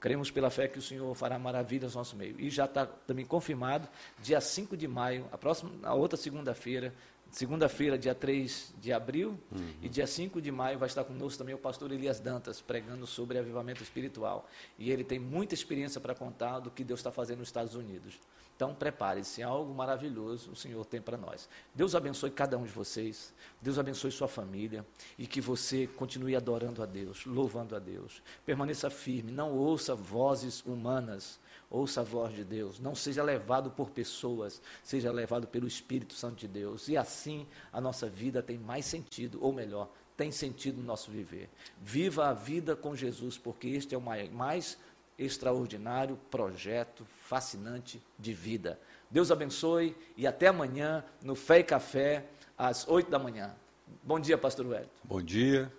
Cremos pela fé que o Senhor fará maravilhas no nosso meio. E já está também confirmado, dia 5 de maio, a próxima, a outra segunda-feira, segunda-feira, dia 3 de abril, uhum. e dia 5 de maio vai estar conosco também o pastor Elias Dantas, pregando sobre avivamento espiritual. E ele tem muita experiência para contar do que Deus está fazendo nos Estados Unidos. Então, prepare-se, algo maravilhoso o Senhor tem para nós. Deus abençoe cada um de vocês, Deus abençoe sua família e que você continue adorando a Deus, louvando a Deus. Permaneça firme, não ouça vozes humanas, ouça a voz de Deus. Não seja levado por pessoas, seja levado pelo Espírito Santo de Deus. E assim a nossa vida tem mais sentido, ou melhor, tem sentido no nosso viver. Viva a vida com Jesus, porque este é o mais extraordinário projeto fascinante de vida. Deus abençoe e até amanhã no Fé e Café, às oito da manhã. Bom dia, pastor Wellington. Bom dia.